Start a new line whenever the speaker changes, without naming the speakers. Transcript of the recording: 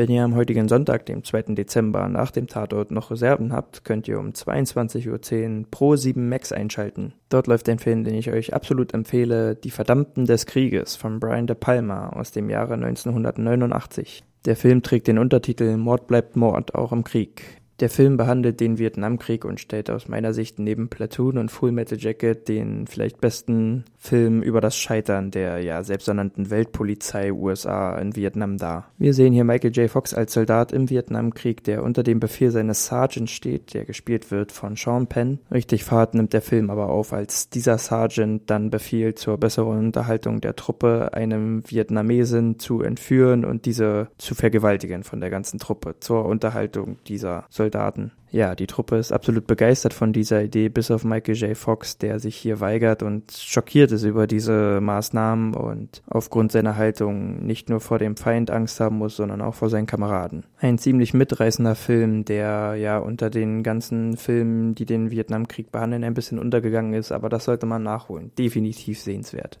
Wenn ihr am heutigen Sonntag, dem 2. Dezember, nach dem Tatort noch Reserven habt, könnt ihr um 22.10 Uhr Pro 7 Max einschalten. Dort läuft ein Film, den ich euch absolut empfehle, Die Verdammten des Krieges von Brian De Palma aus dem Jahre 1989. Der Film trägt den Untertitel Mord bleibt Mord, auch im Krieg. Der Film behandelt den Vietnamkrieg und stellt aus meiner Sicht neben Platoon und Full Metal Jacket den vielleicht besten Film über das Scheitern der ja selbsternannten Weltpolizei USA in Vietnam dar. Wir sehen hier Michael J. Fox als Soldat im Vietnamkrieg, der unter dem Befehl seines Sergeants steht, der gespielt wird von Sean Penn. Richtig Fahrt nimmt der Film aber auf, als dieser Sergeant dann befiehlt, zur besseren Unterhaltung der Truppe einem Vietnamesen zu entführen und diese zu vergewaltigen von der ganzen Truppe zur Unterhaltung dieser Soldaten Soldaten. Ja, die Truppe ist absolut begeistert von dieser Idee, bis auf Michael J. Fox, der sich hier weigert und schockiert ist über diese Maßnahmen und aufgrund seiner Haltung nicht nur vor dem Feind Angst haben muss, sondern auch vor seinen Kameraden. Ein ziemlich mitreißender Film, der ja unter den ganzen Filmen, die den Vietnamkrieg behandeln, ein bisschen untergegangen ist, aber das sollte man nachholen. Definitiv sehenswert.